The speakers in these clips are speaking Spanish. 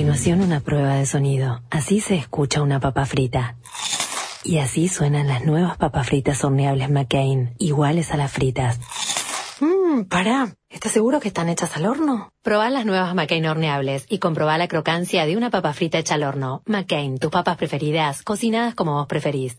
continuación una prueba de sonido. Así se escucha una papa frita. Y así suenan las nuevas papas fritas horneables McCain, iguales a las fritas. Mmm, pará. ¿Estás seguro que están hechas al horno? Probá las nuevas McCain horneables y comprobá la crocancia de una papa frita hecha al horno. McCain, tus papas preferidas, cocinadas como vos preferís.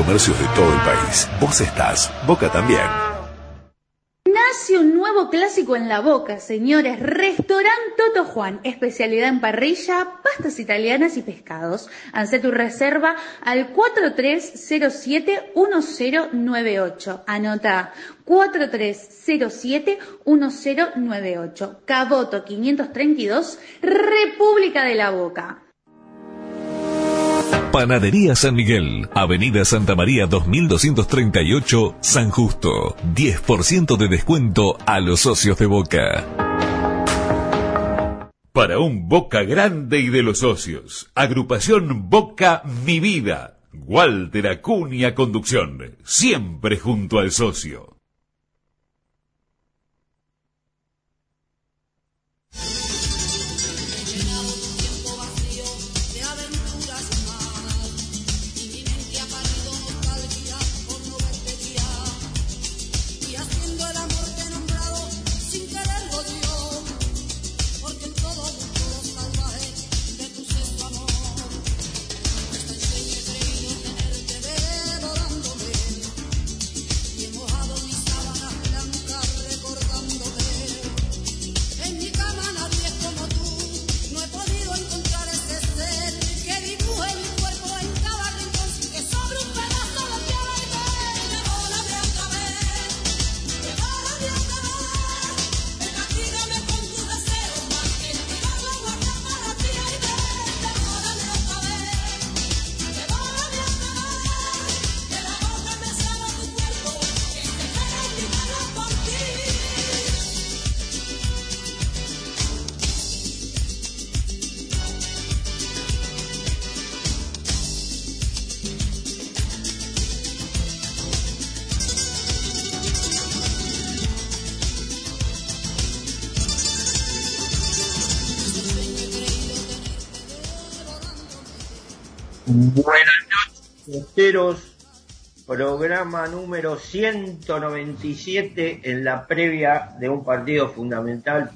de todo el país. Vos estás, Boca también. Nace un nuevo clásico en la boca, señores. Restaurant Toto Juan, especialidad en parrilla, pastas italianas y pescados. Hacé tu reserva al 4307-1098. Anota 4307-1098. Caboto 532, República de la Boca. Panadería San Miguel, Avenida Santa María 2238, San Justo. 10% de descuento a los socios de Boca. Para un Boca grande y de los socios. Agrupación Boca Mi Vida. Walter Acuña Conducción. Siempre junto al socio. Buenas noches, enteros. Programa número 197 en la previa de un partido fundamental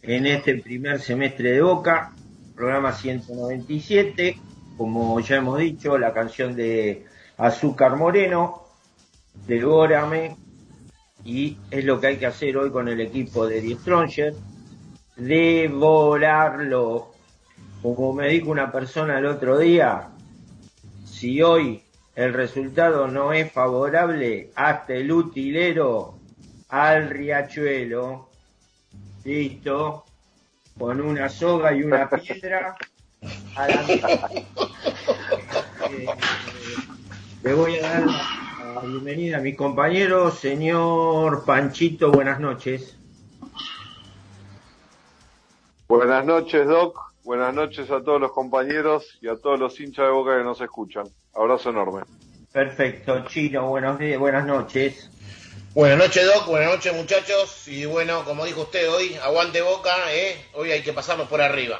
en este primer semestre de Boca. Programa 197. Como ya hemos dicho, la canción de Azúcar Moreno, Devórame. Y es lo que hay que hacer hoy con el equipo de Die Stronger. Devorarlo. Como me dijo una persona el otro día, si hoy el resultado no es favorable, hasta el utilero al riachuelo, listo, con una soga y una piedra, a Le voy a dar la bienvenida a mi compañero, señor Panchito, buenas noches. Buenas noches, Doc. Buenas noches a todos los compañeros y a todos los hinchas de boca que nos escuchan. Abrazo enorme. Perfecto, Chino, buenos días, buenas noches. Buenas noches, Doc. Buenas noches, muchachos. Y bueno, como dijo usted hoy, aguante boca, ¿eh? Hoy hay que pasarnos por arriba.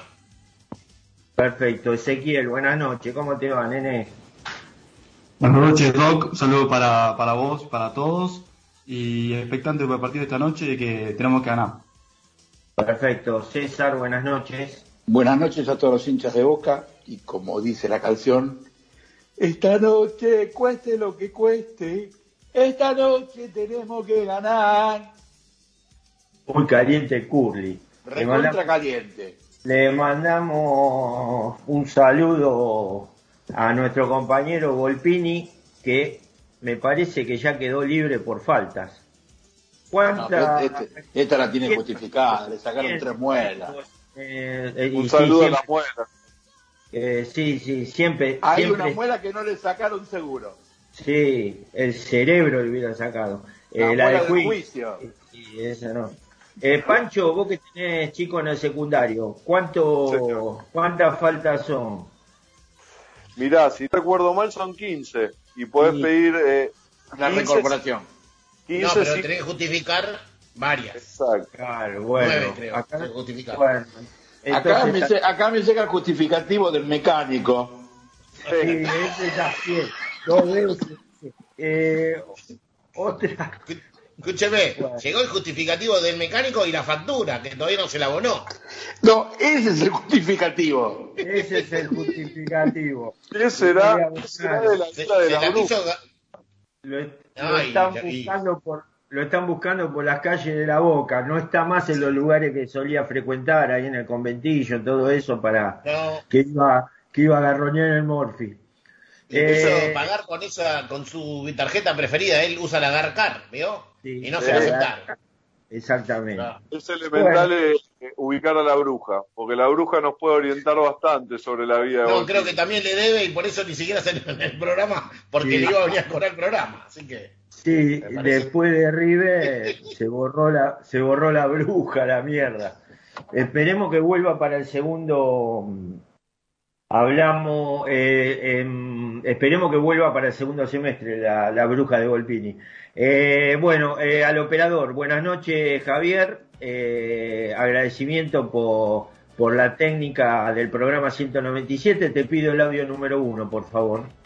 Perfecto, Ezequiel, buenas noches, ¿cómo te va, nene? Buenas noches, Doc. Un saludo para, para vos, para todos. Y expectante para el partido de esta noche de que tenemos que ganar. Perfecto, César, buenas noches. Buenas noches a todos los hinchas de Boca y como dice la canción, esta noche cueste lo que cueste, esta noche tenemos que ganar. Muy caliente Curly. Recontra caliente. le mandamos un saludo a nuestro compañero Volpini, que me parece que ya quedó libre por faltas. No, ¿Cuántas? este- esta la tiene justificada, le sacaron tres muelas. Eh, eh, y Un sí, saludo a la muela. eh, sí, sí, siempre. Hay siempre- una muela que no le sacaron seguro. Sí, el cerebro le hubieran sacado. La Eh, la, muela de juicio. juicio. Sí, esa no. Eh, Pancho, vos que tenés chico en el secundario, ¿cuánto, ¿cuántas faltas son? Mirá, si no recuerdo mal son 15 y podés Sí. pedir eh, La 15, reincorporación. 15 No, pero sí. tenés que justificar varias. Exacto. Claro, bueno. Nueve, creo. acá, bueno, Acá me, acá me llega el justificativo del mecánico. sí, ese también. Dos veces. Eh, otra. Escúcheme, Bueno. llegó el justificativo del mecánico y la factura, que todavía no se la abonó. No, ese es el justificativo. Ese es el justificativo. ¿Qué será, qué de la de se la la Lo, lo Ay, están ya- buscando por lo están buscando por las calles de la Boca, no está más en los lugares que solía frecuentar, ahí en el conventillo, todo eso para No, que iba que iba a garroñar el Morphy. le puso Eh, pagar con esa, con su tarjeta preferida. Él usa la Garcar, ¿vio? Sí, y no se la aceptaron. Exactamente. No. Es elemental eh, eh, ubicar a la bruja, porque la bruja nos puede orientar bastante sobre la vida de No, creo que también le debe y por eso ni siquiera se en el programa, porque Sí. le iba a venir a cobrar el programa. Así que. Sí, después de River se borró la se borró la bruja, la mierda. Esperemos que vuelva para el segundo. mm, Hablamos, eh, em, esperemos que vuelva para el segundo semestre la, la bruja de Volpini. Eh, bueno, eh, al operador, buenas noches Javier, Eh, agradecimiento por, por la técnica del programa 197, te pido el audio número uno, por favor.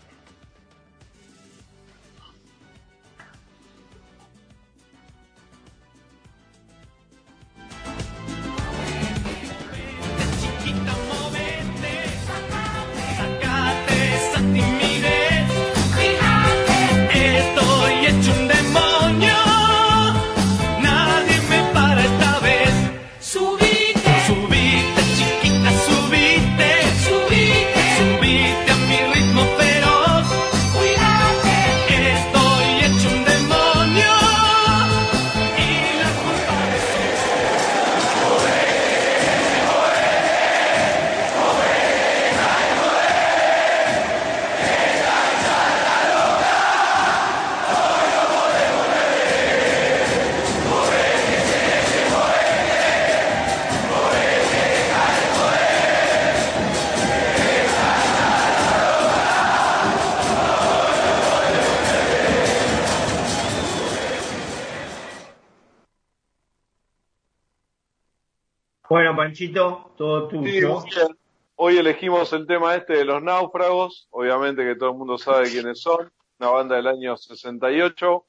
Todo tuyo. muy bien. Hoy elegimos el tema este de los náufragos, obviamente que todo el mundo sabe quiénes son, una banda del año 68,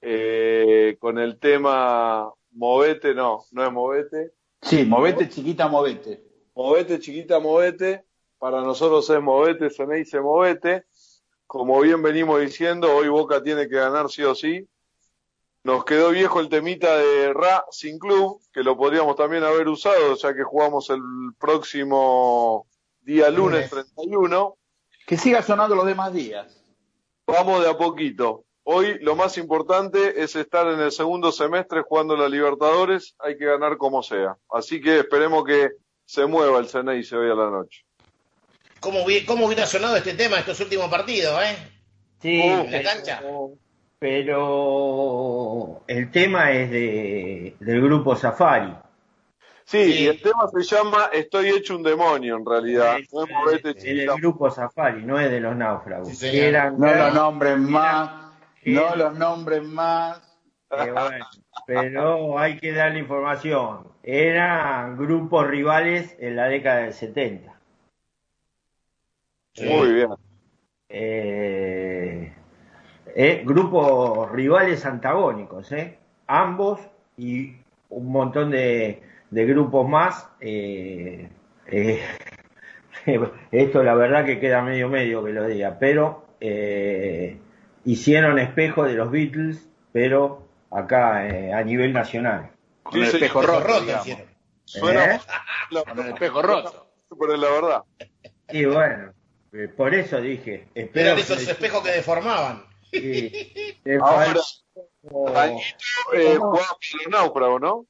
eh, con el tema Movete, no, no es Movete, Sí, movete, chiquita, movete. Movete, chiquita, movete, para nosotros es Movete, Ceneice, Movete, como bien venimos diciendo, hoy Boca tiene que ganar sí o sí, nos quedó viejo el temita de Ra sin club, que lo podríamos también haber usado, ya que jugamos el próximo día lunes 31. Que siga sonando los demás días. Vamos de a poquito. Hoy lo más importante es estar en el segundo semestre jugando la Libertadores, hay que ganar como sea. Así que esperemos que se mueva el Ceneice hoy a la noche. ¿Cómo, hubi- ¿Cómo hubiera sonado este tema estos últimos partidos, eh? Sí, en la pero, cancha. Pero el tema es de, del grupo Safari. Sí, Sí. y el tema se llama Estoy hecho un demonio en realidad. Es, No es movete, es del chiquita. grupo Safari, no es de los náufragos. Sí, señor. Eran No los nombren más. No los nombren más. eh, bueno, pero hay que darle información. Eran grupos rivales en la década del 70. Sí. Muy bien. Eh, eh, grupos rivales antagónicos, ¿eh? ambos y un montón de, de grupos más. eh, eh, esto la verdad que queda medio medio que lo diga, pero eh, hicieron espejo de los Beatles, pero acá eh, a nivel nacional. Con el espejo roto, roto digamos. hicieron. Suena ¿Eh? la- Con el espejo roto. pero es la verdad. Y bueno, por eso dije, que- esos espejos que deformaban. Sí, Ahora, Añito, eh, jugaba náufragos, ¿no?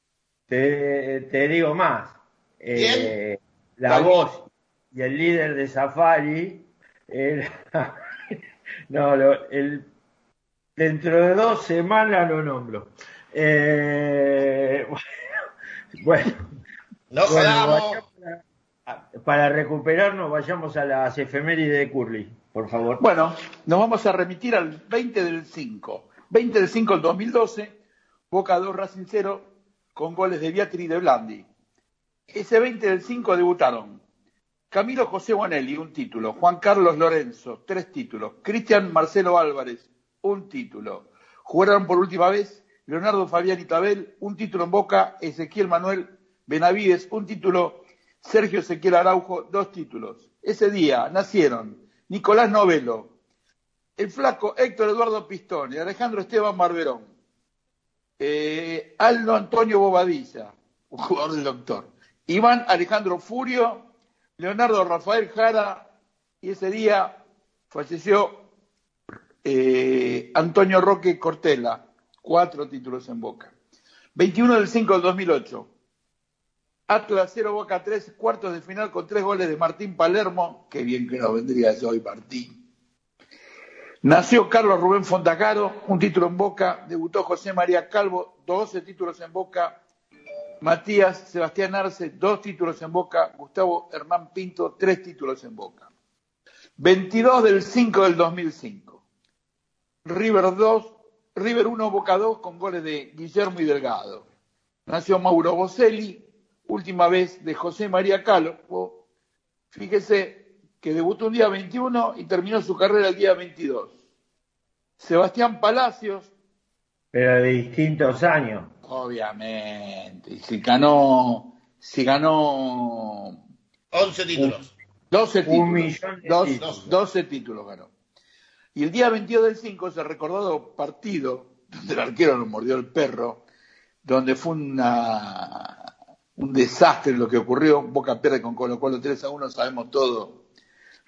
Te, te digo más. eh, la voz y el líder de Safari era- no, lo- el, dentro de dos semanas lo nombro. Eh, bueno, No bueno, jodamos. vayamos a- para recuperarnos, vayamos a las efemérides de Curly, por favor. Bueno, nos vamos a remitir al 20 del 5. 20 del 5 del 2012, Boca 2 Racing 0 con goles de Beatriz y de Blandi. Ese 20 del 5 debutaron Camilo José Bonelli, un título. Juan Carlos Lorenzo, tres títulos. Cristian Marcelo Álvarez, un título. Jugaron por última vez Leonardo Fabián Itabel, un título en Boca. Ezequiel Manuel Benavides, un título. Sergio Ezequiel Araujo, dos títulos. Ese día nacieron Nicolás Novelo, el flaco Héctor Eduardo Pistone, Alejandro Esteban Barberón, eh, Aldo Antonio Bobadilla, un jugador del doctor, Iván Alejandro Furio, Leonardo Rafael Jara, y ese día falleció eh, Antonio Roque Cortella, cuatro títulos en Boca. 21 del 5 del 2008, Atlas 0 Boca 3, cuartos de final con tres goles de Martín Palermo, qué bien que nos vendría eso hoy Martín. Nació Carlos Rubén Fontacaro, un título en Boca. Debutó José María Calvo, 12 títulos en Boca. Matías Sebastián Arce, dos títulos en Boca. Gustavo Hernán Pinto, tres títulos en Boca. 22 del 5 del 2005. River 2, River 1, Boca 2, con goles de Guillermo y Delgado. Nació Mauro Boselli, última vez de José María Calvo. Fíjese que debutó un día 21 y terminó su carrera el día 22. Sebastián Palacios, Pero de distintos años. obviamente, y si ganó, si ganó 11 títulos. 12 Un títulos, millón de Dos- títulos. 12 títulos ganó. Y el día 22 del 5 se recordó partido donde el arquero lo mordió el perro, donde fue una, un desastre lo que ocurrió. Boca pierde con Colo Colo 3 a 1, sabemos todo.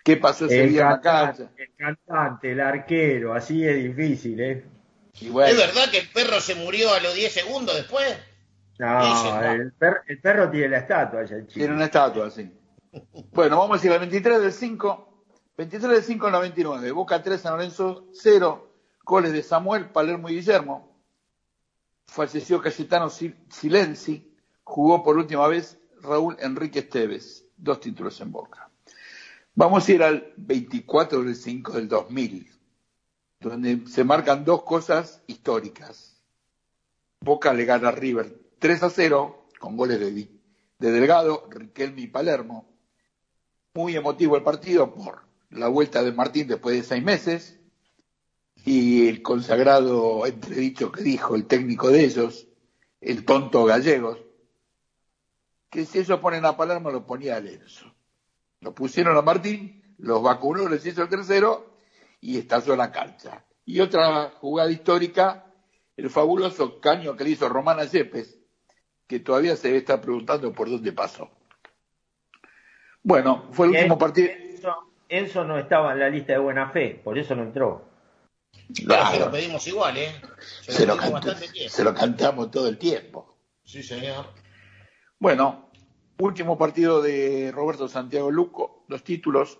¿Qué pasó ese El día en la cancha? el cantante, el arquero, así es difícil, ¿eh? Y bueno, ¿Es verdad que el perro se murió a los 10 segundos después? No, el, per- el perro tiene la estatua allá en Chile. Tiene una estatua así. Bueno, vamos a ir al 23 del 5. 23 del 5 al 99. Boca 3, San Lorenzo 0. Goles de Samuel, Palermo y Guillermo. Falleció Cayetano Sil- Silenzi. Jugó por última vez Raúl Enrique Esteves. Dos títulos en Boca. Vamos a ir al 24 del 5 del 2000. Donde se marcan dos cosas históricas. Boca le gana a River 3 a 0 con goles de, de Delgado, Riquelme y Palermo. Muy emotivo el partido por la vuelta de Martín después de seis meses y el consagrado entredicho que dijo el técnico de ellos, el tonto Gallegos, que si ellos ponen a Palermo lo ponía a Lenzo. Lo pusieron a Martín, los vacunó, les hizo el tercero y estalló la cancha. Y otra jugada histórica, el fabuloso caño que le hizo Romana Yepes, que todavía se está preguntando por dónde pasó. Bueno, fue el último partido. Enzo, Enzo no estaba en la lista de buena fe, por eso no entró. Pero se lo Claro, pedimos igual, ¿eh? Se lo se lo, pedimos canta- bastante tiempo. se lo cantamos todo el tiempo. Sí, señor. Bueno, último partido de Roberto Santiago Luco, los títulos.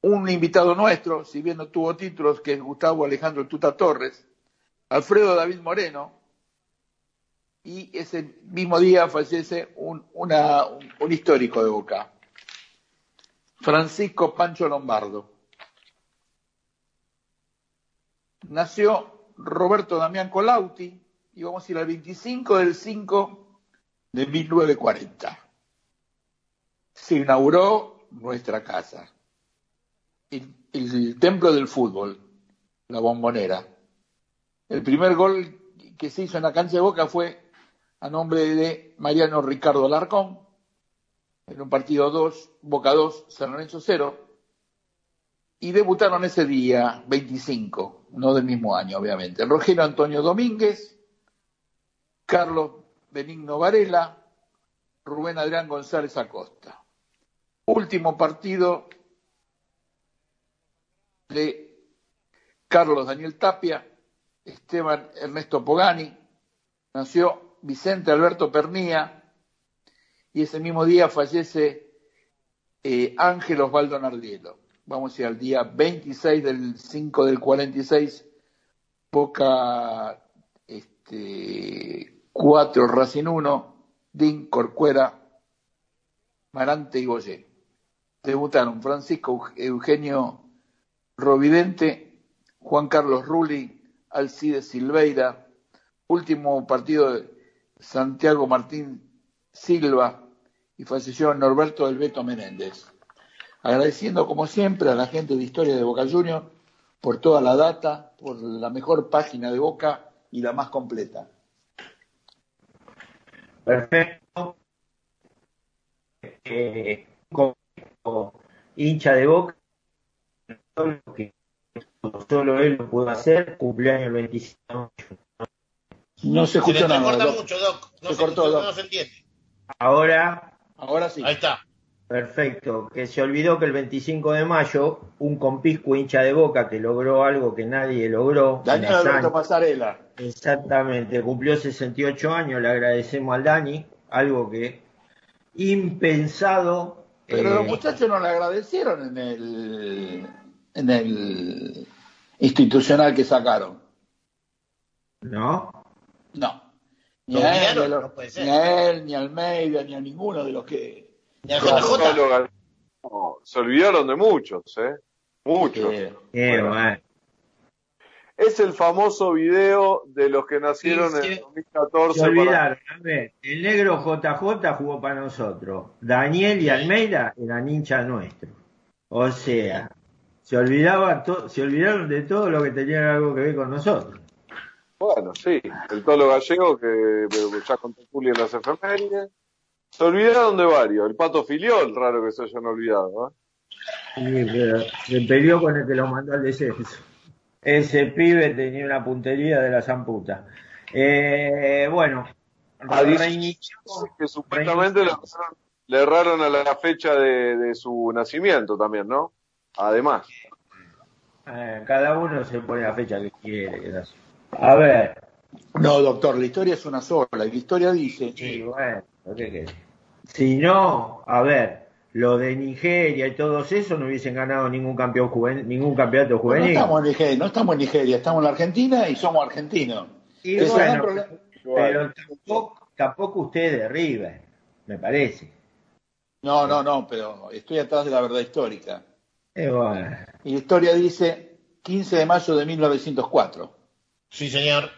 Un invitado nuestro, si bien no tuvo títulos, que es Gustavo Alejandro Tuta Torres, Alfredo David Moreno, y ese mismo día fallece un, un histórico de Boca, Francisco Pancho Lombardo. Nació Roberto Damián Colauti, y vamos a ir al 25 del 5 de 1940. Se inauguró nuestra casa, el, templo del fútbol, la bombonera. El primer gol que se hizo en la cancha de Boca fue a nombre de Mariano Ricardo Larcón, en un partido 2, Boca 2, San Lorenzo 0, y debutaron ese día, 25, no del mismo año, obviamente. Rogelio Antonio Domínguez, Carlos Benigno Varela, Rubén Adrián González Acosta. Último partido de Carlos Daniel Tapia, Esteban Ernesto Pogani, nació Vicente Alberto Pernía y ese mismo día fallece eh, Ángel Osvaldo Nardielo. Vamos a ir al día 26 del 5 del 46, Boca este, 4, Racing 1, Din, Corcuera, Marante y Boyé. Debutaron Francisco Eugenio Rovidente, Juan Carlos Rulli, Alcides Silveira, último partido de Santiago Martín Silva y falleció Norberto del Beto Menéndez. Agradeciendo como siempre a la gente de Historia de Boca Juniors por toda la data, por la mejor página de Boca y la más completa. Perfecto. Eh, como hincha de Boca, todo lo que solo él lo pudo hacer, cumpleaños el 25 de mayo. No se Se escuchó le nada. corta Doc. mucho, Doc. No Se se, cortó, Doc. no se entiende. Ahora, Ahora sí. Ahí está. Perfecto, que se olvidó que el 25 de mayo, un compisco hincha de Boca que logró algo que nadie logró. Daniel Alberto Pasarela. Exactamente, cumplió 68 años, le agradecemos al Dani, algo que impensado. Pero eh, los muchachos no le agradecieron en el, en el institucional que sacaron. ¿No? No. Ni ¿Lo a, él, ni, a los- No puede ser. ni a él, ni a Almeida, ni a ninguno de los que... JJ. no, se olvidaron de muchos, ¿eh? Muchos. Eh, bueno. Es el famoso video de los que nacieron Sí, sí. en el 2014. Se para- olvidaron, a ver, el negro JJ jugó para nosotros. Daniel y Almeida eran hinchas nuestros. O sea, se olvidaba to- se olvidaron de todo lo que tenía algo que ver con nosotros. Bueno, sí, el Tolo Gallego, que que ya contó Juli en las efemérides. Se olvidaron de varios. El Pato Filiol, raro que se hayan olvidado. ¿eh? Sí, pero se peleó con el que lo mandó al descenso. Ese pibe tenía una puntería de la zamputa. Eh, bueno, A 16 reinició- que supuestamente le erraron, le erraron a la fecha de, de su nacimiento también, ¿no? Además. eh, cada uno se pone la fecha que quiere. que. A ver, No, doctor, la historia es una sola. Y la historia dice... Sí, bueno, ¿qué querés? Si no, a ver, lo de Nigeria y todos esos no hubiesen ganado ningún campeón juvenil, ningún campeonato No juvenil. estamos, en Nigeria, no estamos en Nigeria, estamos en la Argentina y somos argentinos. Y Ese es el gran bueno, problema. pero tampoco, tampoco usted de River, me parece. No, no, no, pero estoy atrás de la verdad histórica. Eh, bueno, Y la historia dice 15 de mayo de 1904. Sí, señor.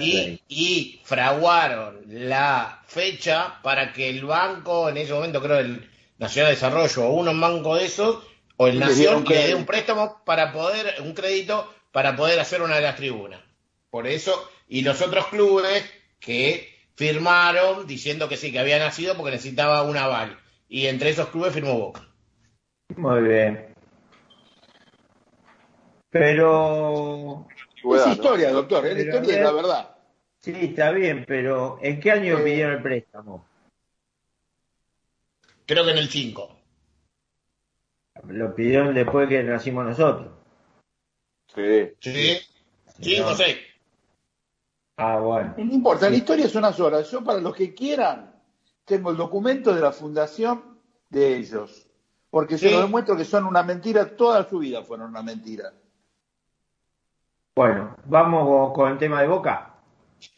Y, y fraguaron la fecha para que el banco, en ese momento creo el Nacional de Desarrollo, o uno banco de esos, o el Nación, le dé un préstamo para poder, un crédito para poder hacer una de las tribunas. Por eso, y los otros clubes que firmaron diciendo que sí, que había nacido porque necesitaba un aval. Y entre esos clubes firmó Boca. Muy bien. Pero, Antigüedad, Es ¿no? historia, doctor, es la Pero, historia de la ver. verdad. sí, está bien, pero ¿en qué año Eh, pidieron el préstamo? Creo que en el 5. Lo pidieron después que nacimos nosotros. Sí. ¿Sí? 5 o 6. Ah, bueno. No importa, la historia es una sola. Yo, para los que quieran, tengo el documento de la fundación de ellos. Porque se Sí. lo demuestro que son una mentira, toda su vida fueron una mentira. Bueno, vamos con el tema de Boca.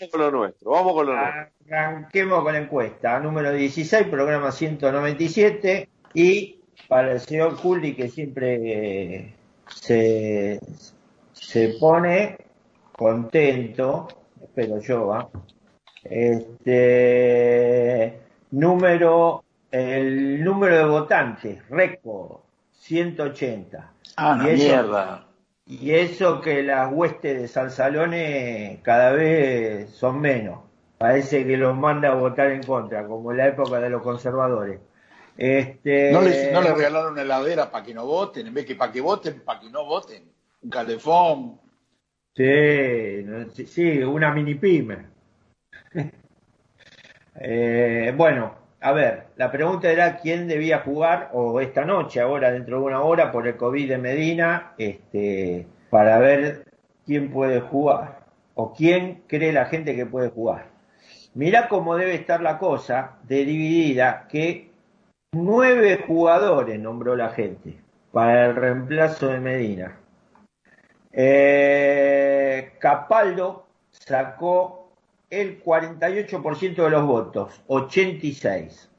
Vamos con lo nuestro, vamos con lo nuestro. Arranquemos con la encuesta. Número 16, programa 197. Y para el señor Juli, que siempre eh, se, se pone contento, espero yo, ¿ah? este número, el número de votantes, récord, 180. Ah, Y eso- mierda. Y eso que las huestes de Salsalones cada vez son menos. Parece que los manda a votar en contra, como en la época de los conservadores. Este, No les, no les regalaron una heladera para que no voten, en vez que para que voten, para que no voten. Un calefón. Sí, sí, una mini pyme. Eh, bueno, a ver, la pregunta era quién debía jugar, o esta noche, ahora dentro de una hora, por el COVID de Medina, este, para ver quién puede jugar, o quién cree la gente que puede jugar. Mirá cómo debe estar la cosa de dividida, que nueve jugadores nombró la gente para el reemplazo de Medina. Eh, Capaldo sacó el 48% de los votos, 86.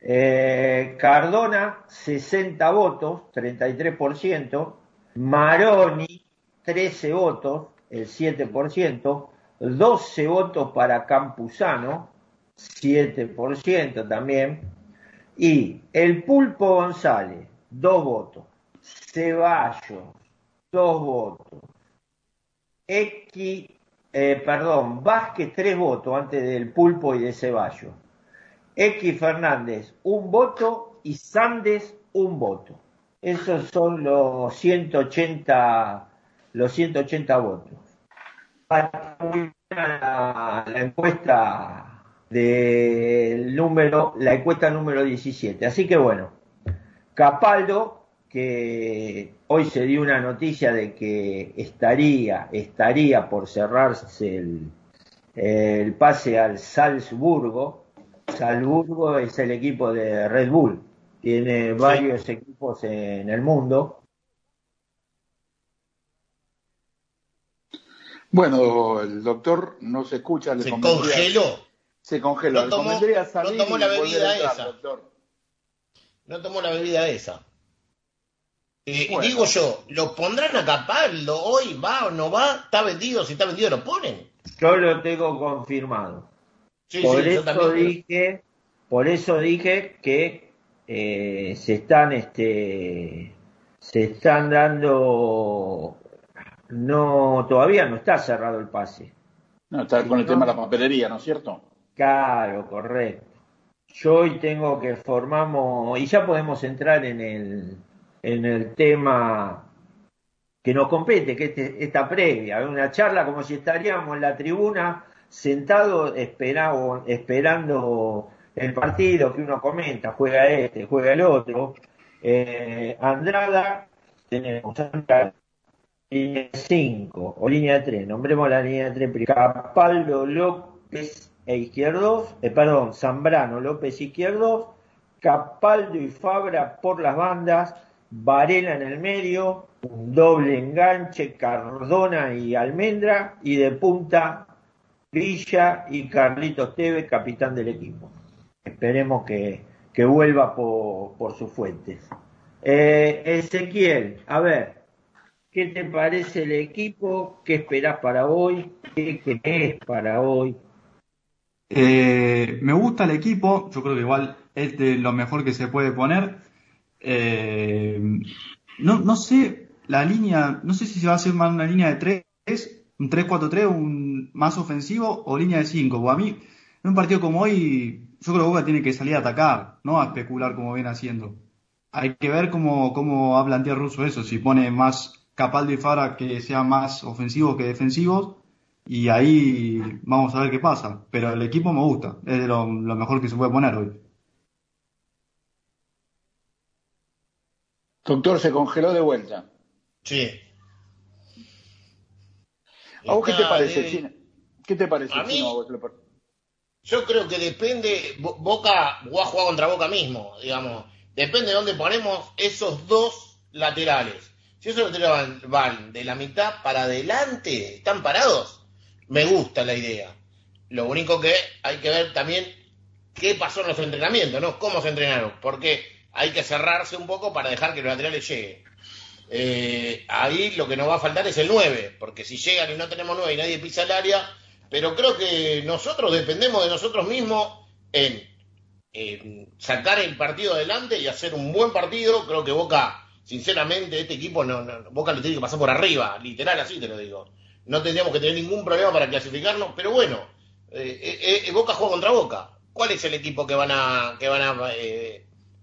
Eh, Cardona, 60 votos, 33%. Maroni, 13 votos, el 7%. 12 votos para Campuzano, 7% también. Y el Pulpo González, 2 votos. Ceballos, 2 votos. X, eh, perdón, Vázquez, 3 votos antes del Pulpo y de Ceballos. X Fernández, un voto y Sandes, un voto. Esos son los 180, los 180 votos. Para la encuesta del número, la encuesta número 17. Así que bueno, Capaldo, que hoy se dio una noticia de que estaría, estaría por cerrarse el, el pase al Salzburgo, Salzburgo es el equipo de Red Bull, tiene varios equipos en el mundo. Bueno, el doctor no se escucha. le ¿Se convendría- congeló? Se congeló. No le tomó- convendría no salir tomó la bebida esa. doctor. No tomó la bebida esa. Eh, Bueno. Digo yo, ¿lo pondrán a Capaldo hoy? ¿Va o no va? ¿Está vendido? Si está vendido, lo ponen. Yo lo tengo confirmado. Sí, por sí, yo eso dije, por eso dije que eh, se están, este, se están dando, no, todavía no está cerrado el pase. No, está con el tema de la papelería, ¿no es cierto? Claro, correcto. Yo hoy tengo que formamos, y ya podemos entrar en el, en el tema que nos compete, que este- esta previa, una charla como si estaríamos en la tribuna sentados esperado- esperando el partido que uno comenta, juega este, juega el otro. Eh, Andrada, tenemos línea 5 o línea 3, nombremos la línea 3 primero. Capaldo López e Izquierdos, eh, perdón, Zambrano López Izquierdos, Capaldo y Fabra por las bandas, Varela en el medio, un doble enganche, Cardona y Almendra, y de punta Villa y Carlitos Tevez, capitán del equipo. Esperemos que, que vuelva por, por sus fuentes. Eh, Ezequiel, a ver, ¿qué te parece el equipo? ¿Qué esperás para hoy? ¿Qué crees para hoy? Eh, me gusta el equipo, yo creo que igual es de lo mejor que se puede poner. Eh, no, no sé la línea, no sé si se va a hacer más una línea de 3, un 3-4-3, un más ofensivo o línea de 5. A mí, en un partido como hoy, yo creo que Boca tiene que salir a atacar, no a especular como viene haciendo. Hay que ver cómo, cómo va a plantear Russo eso, si pone más Capaldo y Fara que sean más ofensivos que defensivos, y ahí vamos a ver qué pasa. Pero el equipo me gusta, es de lo, lo mejor que se puede poner hoy. Doctor, se congeló de vuelta. Sí. ¿A vos qué te parece, Chino? ¿Qué te parece, A mí- Chino, Yo creo que depende, Bo- Boca va a jugar contra Boca mismo, digamos. Depende de dónde ponemos esos dos laterales. Si esos laterales van, van de la mitad para adelante, están parados, me gusta la idea. Lo único que hay que ver también qué pasó en los entrenamientos, ¿no? Cómo se entrenaron, porque hay que cerrarse un poco para dejar que los laterales lleguen. Eh, ahí lo que nos va a faltar es el 9, porque si llegan y no tenemos 9 y nadie pisa el área, pero creo que nosotros dependemos de nosotros mismos en, sacar el partido adelante y hacer un buen partido. Creo que Boca, sinceramente, este equipo, no, Boca lo tiene que pasar por arriba, literal así te lo digo. No tendríamos que tener ningún problema para clasificarnos, pero bueno, eh, eh, Boca juega contra Boca. ¿Cuál es el equipo que van a, que van a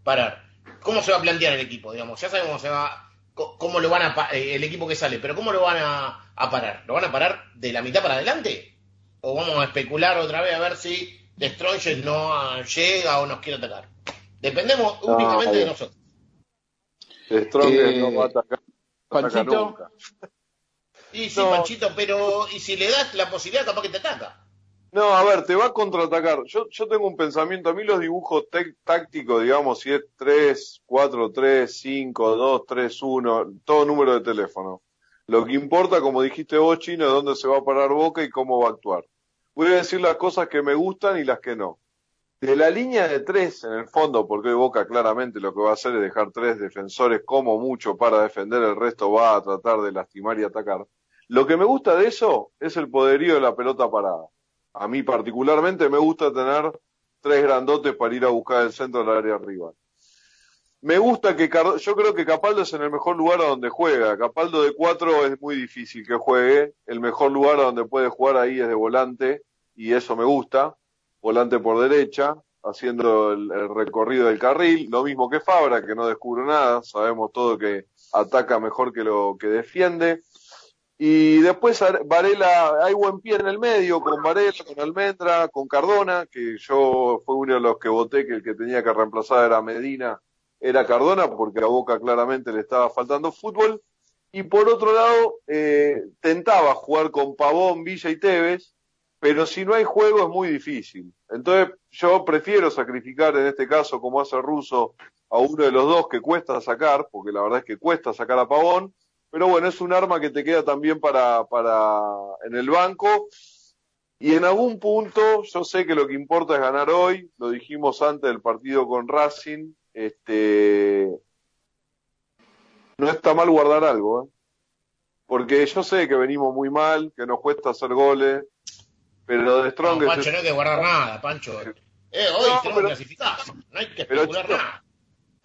parar? ¿Cómo se va a plantear el equipo? Digamos, ya sabemos cómo se va, cómo lo van a eh, el equipo que sale, pero ¿cómo lo van a, a parar? ¿Lo van a parar de la mitad para adelante? ¿O vamos a especular otra vez a ver si Destroyer no ah, llega o nos quiere atacar? Dependemos No, únicamente de nosotros. Stronger Eh, no va a atacar, Panchito, nunca. Y sí, No. Panchito, pero y si le das la posibilidad, capaz que te ataca. No, a ver, te va a contraatacar. Yo, yo tengo un pensamiento, a mí los dibujos tácticos, digamos, si es 3, 4, 3, 5, 2, 3, 1, todo número de teléfono. Lo que importa, como dijiste vos, Chino, es dónde se va a parar Boca y cómo va a actuar. Voy a decir las cosas que me gustan y las que no. De la línea de tres, en el fondo, porque Boca claramente lo que va a hacer es dejar tres defensores como mucho para defender, el resto va a tratar de lastimar y atacar. Lo que me gusta de eso es el poderío de la pelota parada. A mí particularmente me gusta tener tres grandotes para ir a buscar el centro del área rival. Me gusta que yo creo que Capaldo es en el mejor lugar a donde juega. Capaldo de cuatro es muy difícil que juegue. El mejor lugar a donde puede jugar ahí es de volante y eso me gusta. Volante por derecha, haciendo el, el recorrido del carril. Lo mismo que Fabra, que no descubro nada. Sabemos todo que ataca mejor que lo que defiende. Y después Ar- Varela, hay buen pie en el medio, con Varela, con Almendra, con Cardona, que yo fue uno de los que voté que el que tenía que reemplazar era Medina, era Cardona, porque a Boca claramente le estaba faltando fútbol. Y por otro lado, eh, tentaba jugar con Pavón, Villa y Tevez, pero si no hay juego es muy difícil. Entonces yo prefiero sacrificar en este caso, como hace Russo, a uno de los dos que cuesta sacar, porque la verdad es que cuesta sacar a Pavón, pero bueno, es un arma que te queda también para, para en el banco. Y en algún punto, yo sé que lo que importa es ganar hoy, lo dijimos antes del partido con Racing, este, no está mal guardar algo, ¿eh? porque yo sé que venimos muy mal, que nos cuesta hacer goles, pero de Strong No, Pancho, no hay que guardar nada, Pancho. Eh, hoy No, tenemos pero- clasificar. No hay que especular nada.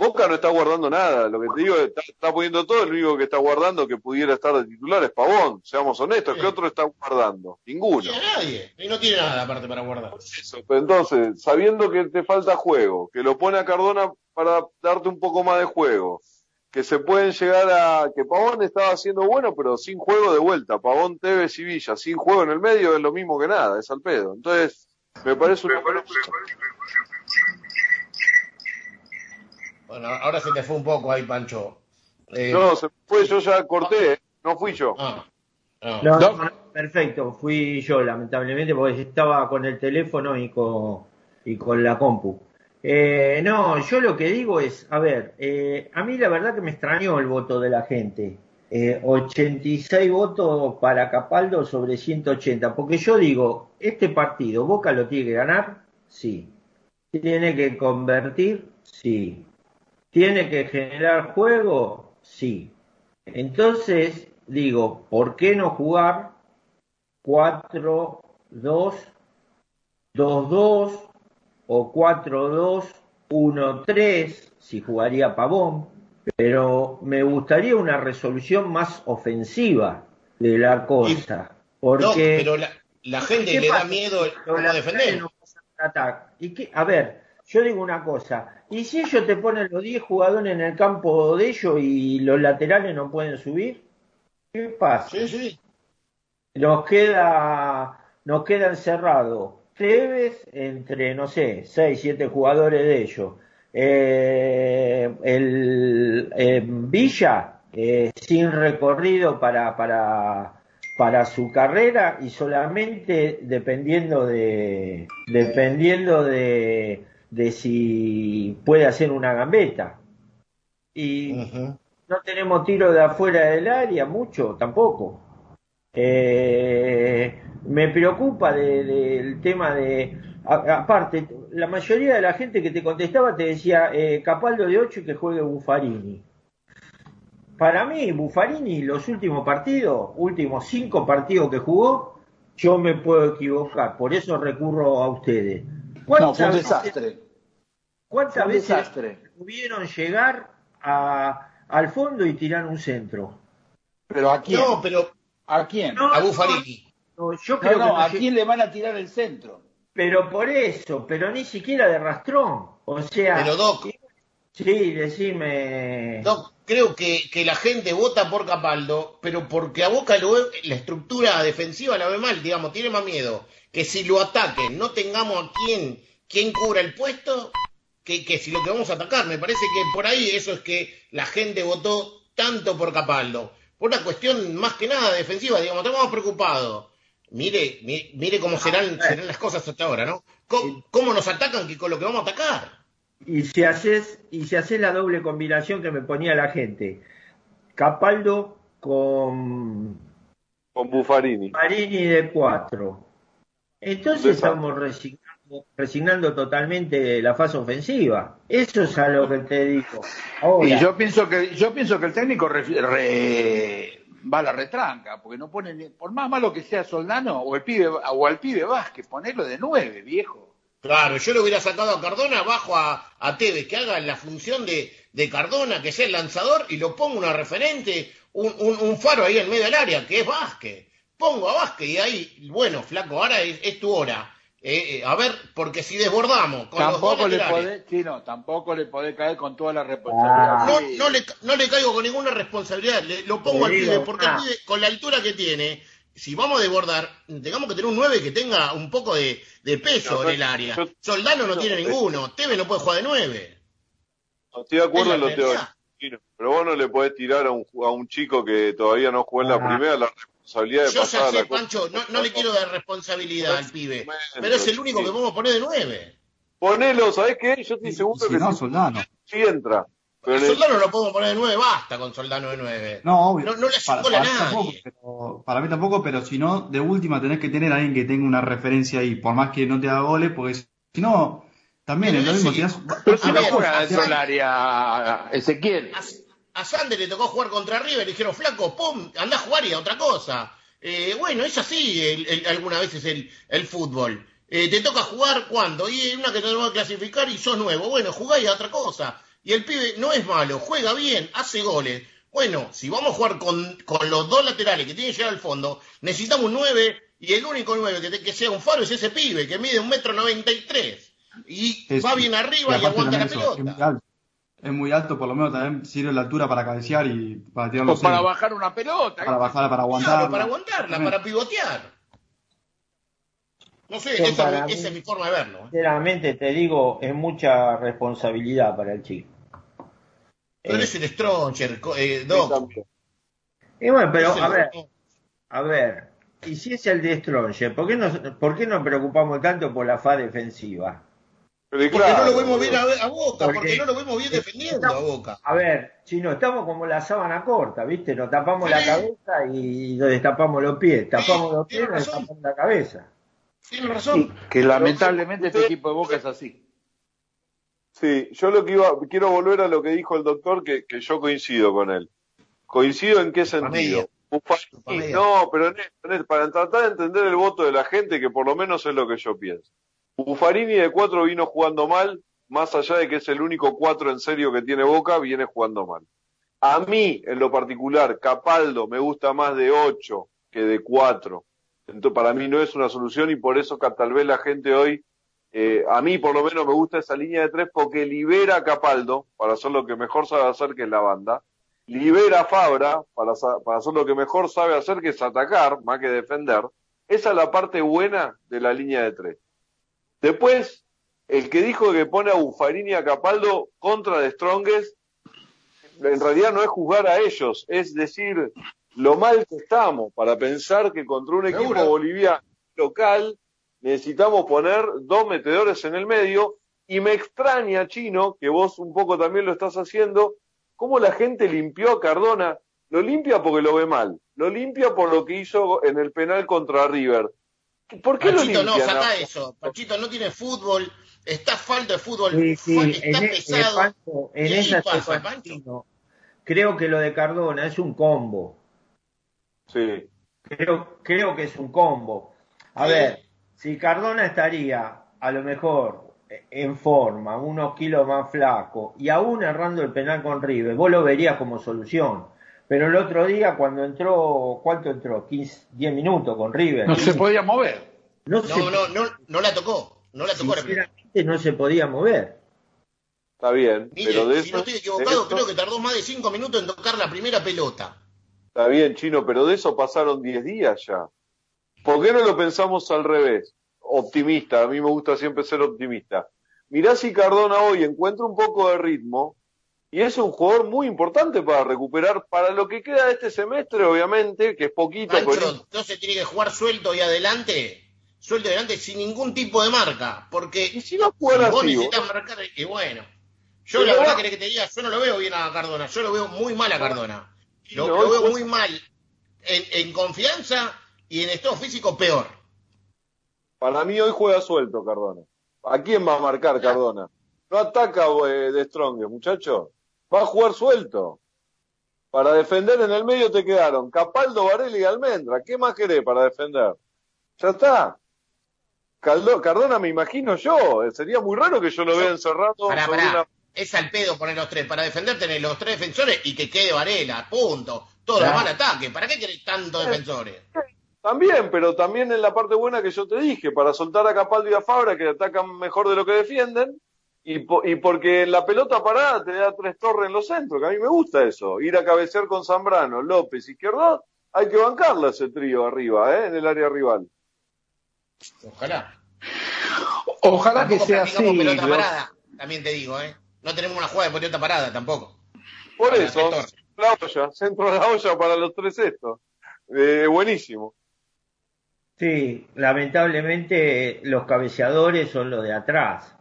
Boca no está guardando nada, lo que te digo es está, está poniendo todo, el único que está guardando que pudiera estar de titular es Pavón, seamos honestos, ¿qué otro está guardando? Ninguno. No tiene nadie. Y no tiene nada aparte para guardar. Eso, pero entonces, sabiendo que te falta juego, que lo pone a Cardona para darte un poco más de juego, que se pueden llegar a, que Pavón estaba haciendo bueno, pero sin juego de vuelta, Pavón, Tevez y Villa, sin juego en el medio es lo mismo que nada, es al pedo. Entonces, me parece una Bueno, ahora se te fue un poco ahí, Pancho. Eh, No, se fue, yo ya corté, no fui yo. ah, no. No, no, no, perfecto, fui yo lamentablemente porque estaba con el teléfono y con, y con la compu. Eh, no, yo lo que digo es, a ver, eh, a mí la verdad que me extrañó el voto de la gente. Eh, 86 votos para Capaldo sobre 180, porque yo digo, este partido, Boca lo tiene que ganar, sí. Tiene que convertir, sí. Tiene que generar juego, sí. Entonces, digo, ¿por qué no jugar 4, 2, 2, 2 o 4, 2, 1, 3, si jugaría Pavón? Pero me gustaría una resolución más ofensiva de la cosa. Porque No, pero la, la gente ¿Qué le da miedo cómo defender. no ataque. ¿Y qué? A ver, yo digo una cosa. ¿Y si ellos te ponen los 10 jugadores en el campo de ellos y los laterales no pueden subir? ¿Qué pasa? Sí, sí. Nos queda, nos queda encerrado Tevez entre, no sé, 6, 7 jugadores de ellos. Eh, el eh, Villa eh, sin recorrido para, para, para su carrera y solamente dependiendo de dependiendo de, de si puede hacer una gambeta. Y no tenemos tiro de afuera del área, mucho, tampoco. Eh, me preocupa de- del tema de... a- aparte, la mayoría de la gente que te contestaba te decía eh, Capaldo de 8 y que juegue Buffarini. Para mí, Buffarini, los últimos partidos, últimos cinco partidos que jugó, yo me puedo equivocar, por eso recurro a ustedes. No, fue un veces- desastre. ¿Cuántas Fue un veces desastre. pudieron llegar a- al fondo y tirar un centro? Pero ¿a quién? No, pero ¿A quién? No, a Buffarini. no, yo No, creo no, que no ¿a quién le van a tirar el centro? Pero por eso, pero ni siquiera de rastrón. O sea, Pero Doc, sí, decime. Doc, creo que, que la gente vota por Capaldo, pero porque a Boca lo ve- la estructura defensiva la ve mal, digamos, tiene más miedo que si lo ataquen, no tengamos a quién, quién cubra el puesto, que, que si lo que vamos a atacar. Me parece que por ahí eso es que la gente votó tanto por Capaldo. Por una cuestión más que nada defensiva, digamos, estamos preocupados mire, mi- mire cómo serán, serán las cosas hasta ahora, ¿no? ¿Cómo, cómo nos atacan que con lo que vamos a atacar? Y si haces, y si haces la doble combinación que me ponía la gente, Capaldo con Con Buffarini. Marini de 4. Entonces estamos resignando, resignando totalmente la fase ofensiva. Eso es a lo que te digo. Ahora, Y yo pienso que yo pienso que el técnico re- re- va a la retranca, porque no pone por más malo que sea Soldano o el pibe o al pibe Vázquez, ponerlo de nueve, viejo. Claro, yo le hubiera sacado a Cardona bajo a, a Tevez, que haga la función de, de Cardona, que sea el lanzador, y lo pongo una referente, un, un- un faro ahí en medio del área, que es Vázquez. Pongo a Vázquez y ahí, bueno, flaco, ahora es, es tu hora. Eh, eh, a ver, porque si desbordamos con los Tampoco dos le podés, chino, tampoco le podés caer con toda la responsabilidad. no, Sí. no le, no le caigo con ninguna responsabilidad, le- lo pongo al pibe, porque ah. el pibe, con la altura que tiene, si vamos a desbordar, tengamos que tener un 9 que tenga un poco de, de peso No, en el área. yo- Soldano no no, tiene eh. ninguno, Tevez no puede jugar de 9. No estoy de acuerdo en lo teórico, pero vos no le podés tirar a un, a un chico que todavía no jugó en la Ah. primera la responsabilidad de Yo pasar ya a sé, la. Pancho, no, no le quiero dar responsabilidad al pibe, pero es el único sí. que podemos poner de 9. Ponelo, ¿sabés qué? Yo estoy seguro si que no, Soldano. sí entra. Pero Soldano lo podemos poner de 9, basta con Soldano de 9. No, obvio. No, no le para, a para mí tampoco, nadie. pero, para mí tampoco, pero si no, de última tenés que tener a alguien que tenga una referencia ahí, por más que no te haga goles, porque si no, también es lo mismo. Sí. Pero si A no juega a dentro del área, Ezequiel. A, a Sander le tocó jugar contra River, le dijeron, flaco, pum, anda a jugar y a otra cosa. Eh, bueno, es así el, el- algunas veces el, el fútbol. Eh, te toca jugar cuando, y una que te va a clasificar y sos nuevo. Bueno, jugá y a otra cosa. Y el pibe no es malo, juega bien, hace goles. Bueno, si vamos a jugar con, con los dos laterales que tienen que llegar al fondo, necesitamos un 9 y el único 9 que, te- que sea un faro es ese pibe que mide un metro noventa y tres y Es- va bien arriba y, aguanta la Es muy, pelota. alto. es muy alto, por lo menos también sirve la altura para cabecear y para tirar O los para centros. bajar una pelota. Para bajar, para aguantar. Claro, para aguantarla, para pivotear. No sé, esa, para esa mí- es mi forma de verlo. ¿eh? sinceramente te digo, es mucha responsabilidad para el chico. Pero Eh, es el Stroncher, co- eh, Doc. y bueno, pero a ver, a ver, y si es el de Stronger, ¿por qué, nos, ¿por qué nos preocupamos tanto por la fa defensiva? Pero Porque claro, no lo vemos bien a, a Boca, Porque- porque no lo vemos bien defendiendo a Boca. A ver, chino, estamos como la sábana corta, ¿viste? Nos tapamos Sí. la cabeza y nos destapamos los pies. Tapamos los pies y nos destapamos la cabeza. Tiene razón. Que lamentablemente este equipo de Boca es así. Sí, yo lo que iba, quiero volver a lo que dijo el doctor, que, que yo coincido con él. ¿Coincido en qué sentido? no, pero en para tratar de entender el voto de la gente, que por lo menos es lo que yo pienso. Buffarini de cuatro vino jugando mal, más allá de que es el único cuatro en serio que tiene Boca, viene jugando mal. A mí, en lo particular, Capaldo me gusta más de ocho que de cuatro. Entonces, para mí no es una solución y por eso que tal vez la gente hoy eh, a mí por lo menos me gusta esa línea de tres porque libera a Capaldo para hacer lo que mejor sabe hacer, que es la banda. Libera a Fabra para, hacer lo que mejor sabe hacer, que es atacar, más que defender. Esa es la parte buena de la línea de tres. Después, el que dijo que pone a Buffarini y a Capaldo contra de Strongest, en realidad no es juzgar a ellos, es decir lo mal que estamos para pensar que contra un equipo boliviano local necesitamos poner dos metedores en el medio y me extraña, Chino, que vos un poco también lo estás haciendo, cómo la gente limpió a Cardona. Lo limpia porque lo ve mal, lo limpia por lo que hizo en el penal contra River. ¿Por qué Pachito, lo no, limpian? saca eso. Pachito no tiene fútbol, está falta de fútbol, Sí, sí, fa- en, está pesado. Pancho, en ¿Qué esa pasa, Pancho? Creo que lo de Cardona es un combo. Sí. Creo, creo que es un combo. A Sí. ver, si Cardona estaría a lo mejor en forma, unos kilos más flaco y aún errando el penal con River, vos lo verías como solución. Pero el otro día cuando entró, ¿cuánto entró? 15, 10 minutos con River. No se podía mover. No se- No, no, no, la tocó. No la tocó sinceramente no se podía mover. Está bien, Mire, pero de si eso, no estoy equivocado, creo que tardó más de cinco minutos en tocar la primera pelota. Está bien, Chino, pero de eso pasaron 10 días ya. ¿Por qué no lo pensamos al revés? Optimista, a mí me gusta siempre ser optimista. Mirá si Cardona hoy encuentra un poco de ritmo y es un jugador muy importante para recuperar para lo que queda de este semestre, obviamente, que es poquito. Maestro, no se tiene que jugar suelto y adelante, suelto y adelante sin ningún tipo de marca, porque y si va a jugar vos así, necesitas vos- marcar, y bueno, yo Pero la verdad querés que te diga, yo no lo veo bien a Cardona, yo lo veo muy mal a Cardona, lo, no, lo veo pues- muy mal en, en confianza y en estado físico peor. Para mí hoy juega suelto Cardona. ¿A quién va a marcar Cardona? No ataca eh, de Strong, muchacho. Va a jugar suelto. Para defender en el medio te quedaron Capaldo, Varela y Almendra. ¿Qué más querés para defender? Ya está. Caldo- Cardona me imagino yo. Eh, Sería muy raro que yo lo vea encerrado. Pará, pará. una- Es al pedo poner los tres. Para defender tenés los tres defensores y que quede Varela. Punto. Todo Claro. lo demás al ataque. ¿Para qué querés tantos defensores? También, pero también en la parte buena que yo te dije, para soltar a Capaldo y a Fabra que atacan mejor de lo que defienden, y, po- y porque la pelota parada te da tres torres en los centros, que a mí me gusta eso. Ir a cabecear con Zambrano, López, Izquierdo, hay que bancarla ese trío arriba, ¿eh? en el área rival. Ojalá. Ojalá que sea así. pelota parada. También te digo, ¿eh? No tenemos una jugada de pelota parada tampoco. Por Para eso, la olla, centro de la olla para los tres estos. Eh, buenísimo. Sí, lamentablemente los cabeceadores son los de atrás.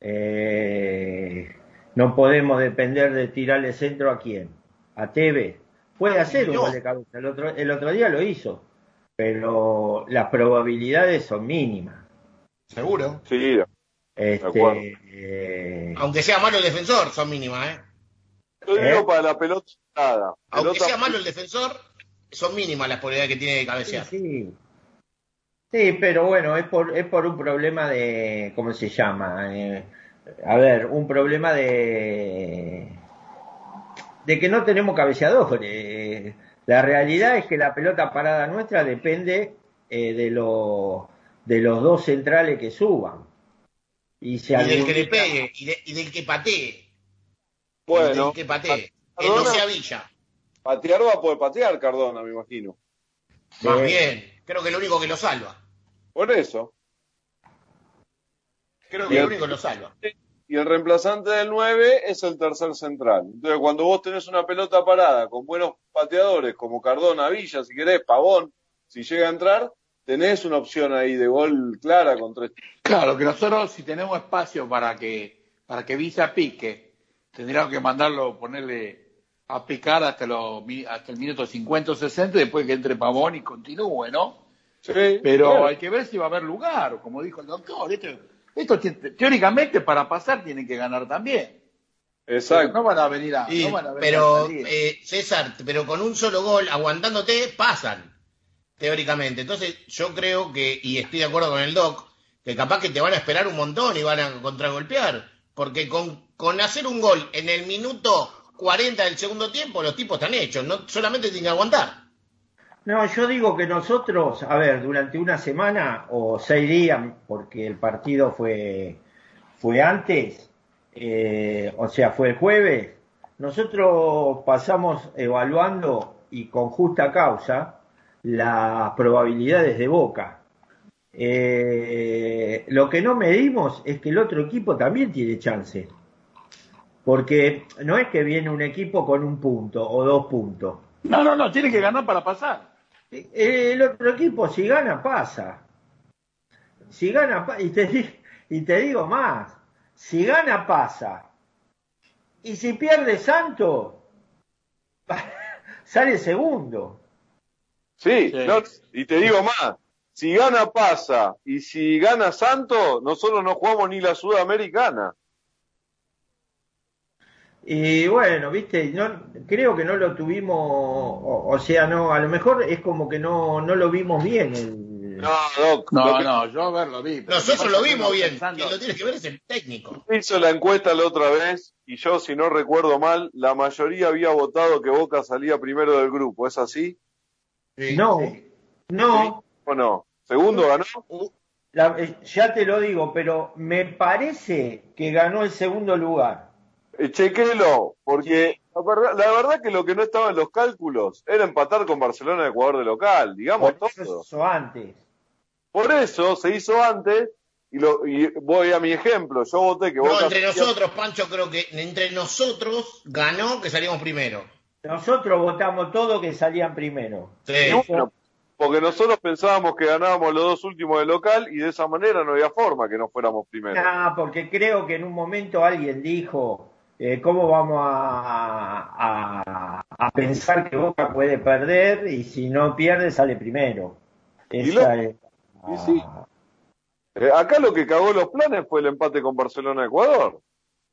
Eh, no podemos depender de tirarle centro a quién. A Tevez. Puede hacer un gol de cabeza. El otro, el otro día lo hizo. Pero las probabilidades son mínimas. Seguro. Sí, acuerdo. Este, eh, Aunque sea malo el defensor, son mínimas, ¿eh? yo ¿Eh? digo para la pelota parada. Aunque Pelota- sea malo el defensor, son mínimas las probabilidades que tiene de cabecear. Sí. Sí, pero bueno, es por, es por un problema de, ¿cómo se llama? Eh, a ver, un problema de, de que no tenemos cabeceadores. La realidad es que la pelota parada nuestra depende eh, de, lo- de los dos centrales que suban. Y, si Y del algún que le pegue, y, de- y del que patee. Y Bueno, del que patee. Que no sea Villa. patear va a poder patear Cardona, me imagino. Más Sí. bien. Creo que es lo único que lo salva. Por eso. Creo que lo único que lo salva. y el reemplazante del 9 es el tercer central. Entonces, cuando vos tenés una pelota parada con buenos pateadores como Cardona, Villa, si querés, Pavón, si llega a entrar, tenés una opción ahí de gol clara con tres. Claro, que nosotros si tenemos espacio para que para que Villa pique, tendríamos que mandarlo, ponerle a picar hasta, los, hasta el minuto 50 o 60 y después que entre Pavón y continúe, ¿no? Sí, Pero claro. hay que ver si va a haber lugar, como dijo el doctor, esto, esto teóricamente para pasar tienen que ganar también. Exacto. No van a venir a, Sí, no van a venir a pero, salir. eh, César, pero con un solo gol, aguantándote, pasan, teóricamente. Entonces, yo creo que, y estoy de acuerdo con el Doc, que capaz que te van a esperar un montón y van a contragolpear. Porque con, con hacer un gol en el minuto 40 del segundo tiempo, los tipos están hechos, no solamente tienen que aguantar. No, yo digo que nosotros, a ver, durante una semana o seis días, porque el partido fue, fue antes, eh, o sea, fue el jueves, nosotros pasamos evaluando y con justa causa las probabilidades de Boca. Eh, lo que no medimos es que el otro equipo también tiene chance. Porque no es que viene un equipo con un punto o dos puntos. No, no, no, tiene que ganar para pasar. El otro equipo, si gana, pasa. Si gana, y te, di- y te digo más, si gana, pasa. Y si pierde Santo, sale segundo. Sí, Sí. no, y te digo más. Si gana pasa y si gana Santo, nosotros no jugamos ni la Sudamericana. Y bueno, viste, no, creo que no lo tuvimos, o, o sea, no, a lo mejor es como que no, no lo vimos bien. el- No, Doc, No, que no, yo a ver lo vi. Nosotros lo vimos bien, pensando- quien lo tiene que ver es el técnico. hizo la encuesta la otra vez y yo, si no recuerdo mal, la mayoría había votado que Boca salía primero del grupo. ¿Es así Sí, no, sí. no, o no? ¿Segundo ganó? Uh, la- eh, ya te lo digo, pero me parece que ganó el segundo lugar. Eh, chequelo, porque la verdad, la verdad que lo que no estaba en los cálculos era empatar con Barcelona de Ecuador de local, digamos Por todo. eso antes. Por eso se hizo antes y, lo, y voy a mi ejemplo. Yo voté que No, entre nosotros, Pancho, creo que entre nosotros ganó que salíamos primero. Nosotros votamos todo que salían primero. Sí. Porque nosotros pensábamos que ganábamos los dos últimos de local y de esa manera no había forma que no fuéramos primero. Ah, porque creo que en un momento alguien dijo, eh, ¿cómo vamos a, a- a pensar que Boca puede perder y si no pierde sale primero? Y Esa lo- es- y sí. Eh, acá lo que cagó los planes fue el empate con Barcelona-Ecuador.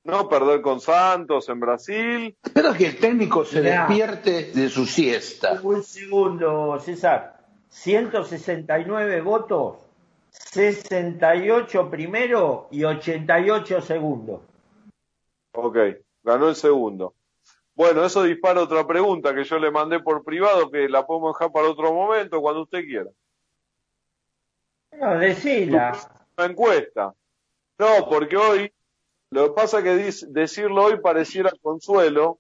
No perder con Santos en Brasil. Espero que el técnico se Ya. despierte de su siesta. Un segundo, César. 169 votos, 68 primero y 88 segundo. Ok, ganó el segundo. Bueno, eso dispara otra pregunta que yo le mandé por privado, que la podemos dejar para otro momento, cuando usted quiera. No, decila. Una encuesta. No, porque hoy, lo que pasa es que decirlo hoy pareciera consuelo,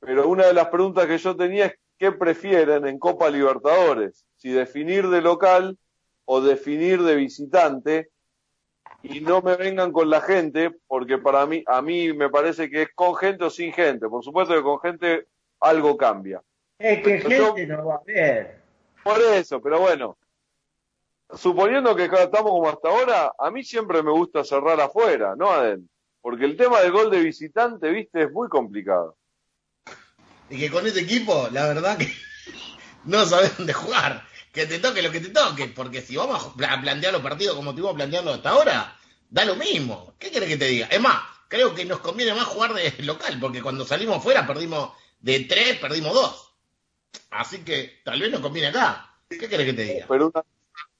pero una de las preguntas que yo tenía es qué prefieren en Copa Libertadores, si definir de local o definir de visitante, y no me vengan con la gente, porque para mí, a mí me parece que es con gente o sin gente. Por supuesto que con gente algo cambia. Es que Pero yo- gente no va a ver. Por eso, pero bueno, suponiendo que estamos como hasta ahora, a mí siempre me gusta cerrar afuera, no adentro. Porque el tema del gol de visitante, viste, es muy complicado. Y que con este equipo, la verdad que no sabes dónde jugar. Que te toque lo que te toque. Porque si vamos a pla- plantear los partidos como estuvimos planteando hasta ahora, da lo mismo. ¿Qué querés que te diga? Es más, creo que nos conviene más jugar de local. Porque cuando salimos fuera perdimos de tres, perdimos dos. Así que tal vez nos conviene acá. ¿Qué querés que te diga? Pero una,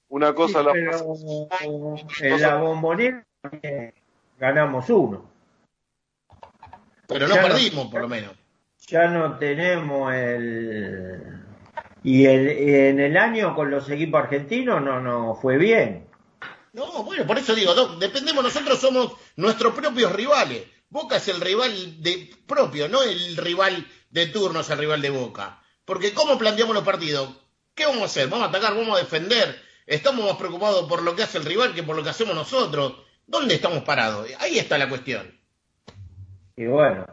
una cosa la Pero en la bombonera ganamos uno. Pero no Ya no. perdimos, por lo menos. Ya no tenemos el... Y el, en el año con los equipos argentinos no nos fue bien. No, bueno, por eso digo, Doc, dependemos, nosotros somos nuestros propios rivales. Boca es el rival de propio, no el rival de turno es el rival de Boca. Porque ¿cómo planteamos los partidos? ¿Qué vamos a hacer? ¿Vamos a atacar? ¿Vamos a defender? ¿Estamos más preocupados por lo que hace el rival que por lo que hacemos nosotros? ¿Dónde estamos parados? Ahí está la cuestión. Y bueno,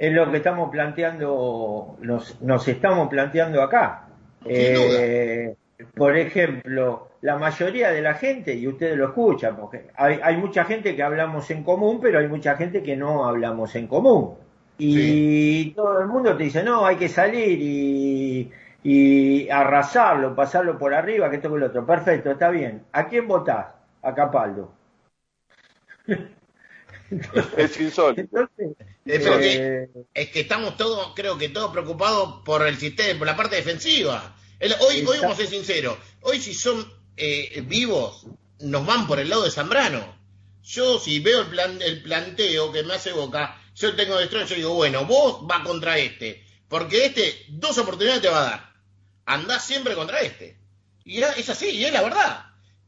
es lo que estamos planteando, nos, nos estamos planteando acá. Eh, por ejemplo, la mayoría de la gente, y ustedes lo escuchan, porque hay, hay mucha gente que hablamos en común, pero hay mucha gente que no hablamos en común. Y todo el mundo te dice, no, hay que salir y, y arrasarlo, pasarlo por arriba, que esto que el otro. Perfecto, está bien. ¿A quién votás? A Capaldo. es insólito. Entonces, Es, eh, que, es que estamos todos, creo que todos preocupados por el sistema, por la parte defensiva. El- hoy, hoy vamos a ser sinceros, hoy si son eh, vivos, nos van por el lado de Zambrano. Yo si veo el, plan, el planteo que me hace Boca, yo tengo de extraño, yo digo, bueno, vos va contra este, porque este dos oportunidades te va a dar. Andás siempre contra este. Y es así, y es la verdad.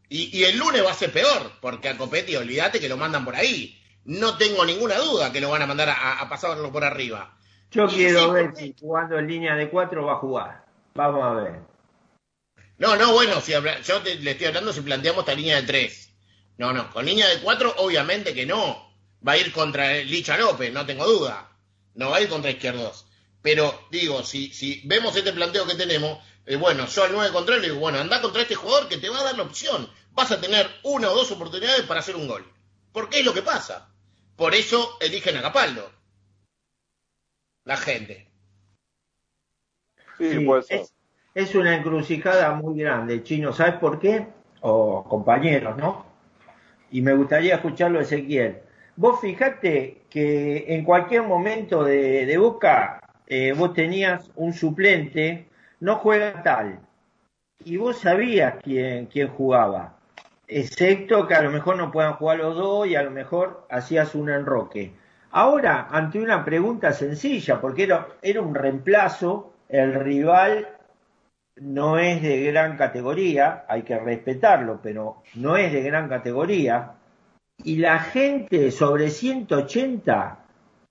Y, y el lunes va a ser peor, porque a Copetti, olvídate que lo mandan por ahí. No tengo ninguna duda que lo van a mandar a, a pasarlo por arriba. Yo Y quiero sí, ver si jugando en línea de cuatro va a jugar. Vamos a ver. No, no, bueno, si habla- yo te- le estoy hablando si planteamos esta línea de tres. No, no, con línea de cuatro, obviamente que no. Va a ir contra Licha López, no tengo duda. No va a ir contra Izquierdos. Pero digo, si, si vemos este planteo que tenemos, eh, bueno, yo al 9 contra él digo, bueno, anda contra este jugador que te va a dar la opción. Vas a tener una o dos oportunidades para hacer un gol. Porque es lo que pasa. Por eso eligen a Capaldo. La gente. Sí, Sí, puede ser. es, es una encrucijada muy grande, Chino. ¿Sabes por qué? O compañeros, ¿no? Y me gustaría escucharlo, Ezequiel. Vos fijate que en cualquier momento de, de Boca eh, vos tenías un suplente, no juega tal, y vos sabías quién, quién jugaba, excepto que a lo mejor no puedan jugar los dos y a lo mejor hacías un enroque. Ahora, ante una pregunta sencilla, porque era, era un reemplazo, el rival no es de gran categoría, hay que respetarlo, pero no es de gran categoría, y la gente sobre 180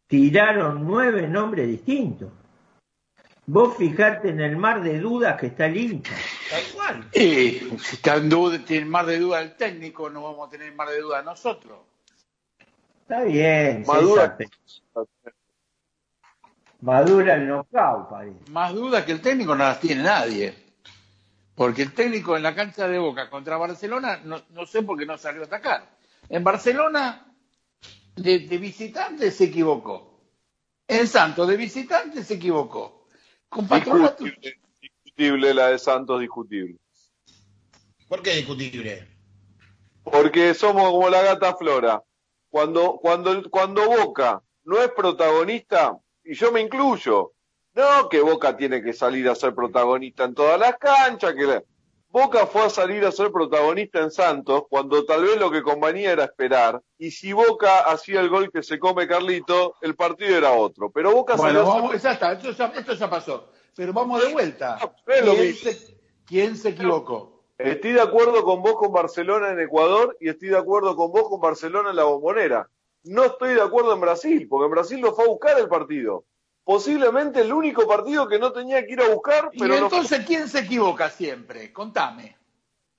tiraron nueve nombres distintos. Vos fijate en el mar de dudas que está el hincha. Tal cual. Y si está en duda, tiene más de duda el técnico, no vamos a tener más de duda nosotros. Está bien, Madura. Madura el knockout, parece. Más dudas que el técnico no las tiene nadie. Porque el técnico en la cancha de Boca contra Barcelona, no, no sé por qué no salió a atacar. En Barcelona, de, de visitante se equivocó. En Santos, de visitante se equivocó. Con Patronato, Discutible, discutible la de Santos, discutible. ¿Por qué discutible? Porque somos como la gata Flora. Cuando, cuando, cuando Boca no es protagonista, y yo me incluyo, no que Boca tiene que salir a ser protagonista en todas las canchas, que la- Boca fue a salir a ser protagonista en Santos cuando tal vez lo que convenía era esperar, y si Boca hacía el gol que se come Carlito, el partido era otro. Pero Boca Bueno, salió a vamos, ya está, esto ya, esto ya pasó. Pero vamos de vuelta. es lo ¿Quién mismo. se, quién se equivocó? Estoy de acuerdo con vos con Barcelona en Ecuador y estoy de acuerdo con vos con Barcelona en la bombonera. No estoy de acuerdo en Brasil, porque en Brasil lo fue a buscar el partido. Posiblemente el único partido que no tenía que ir a buscar, Y pero no fue- entonces, ¿quién se equivoca siempre? Contame.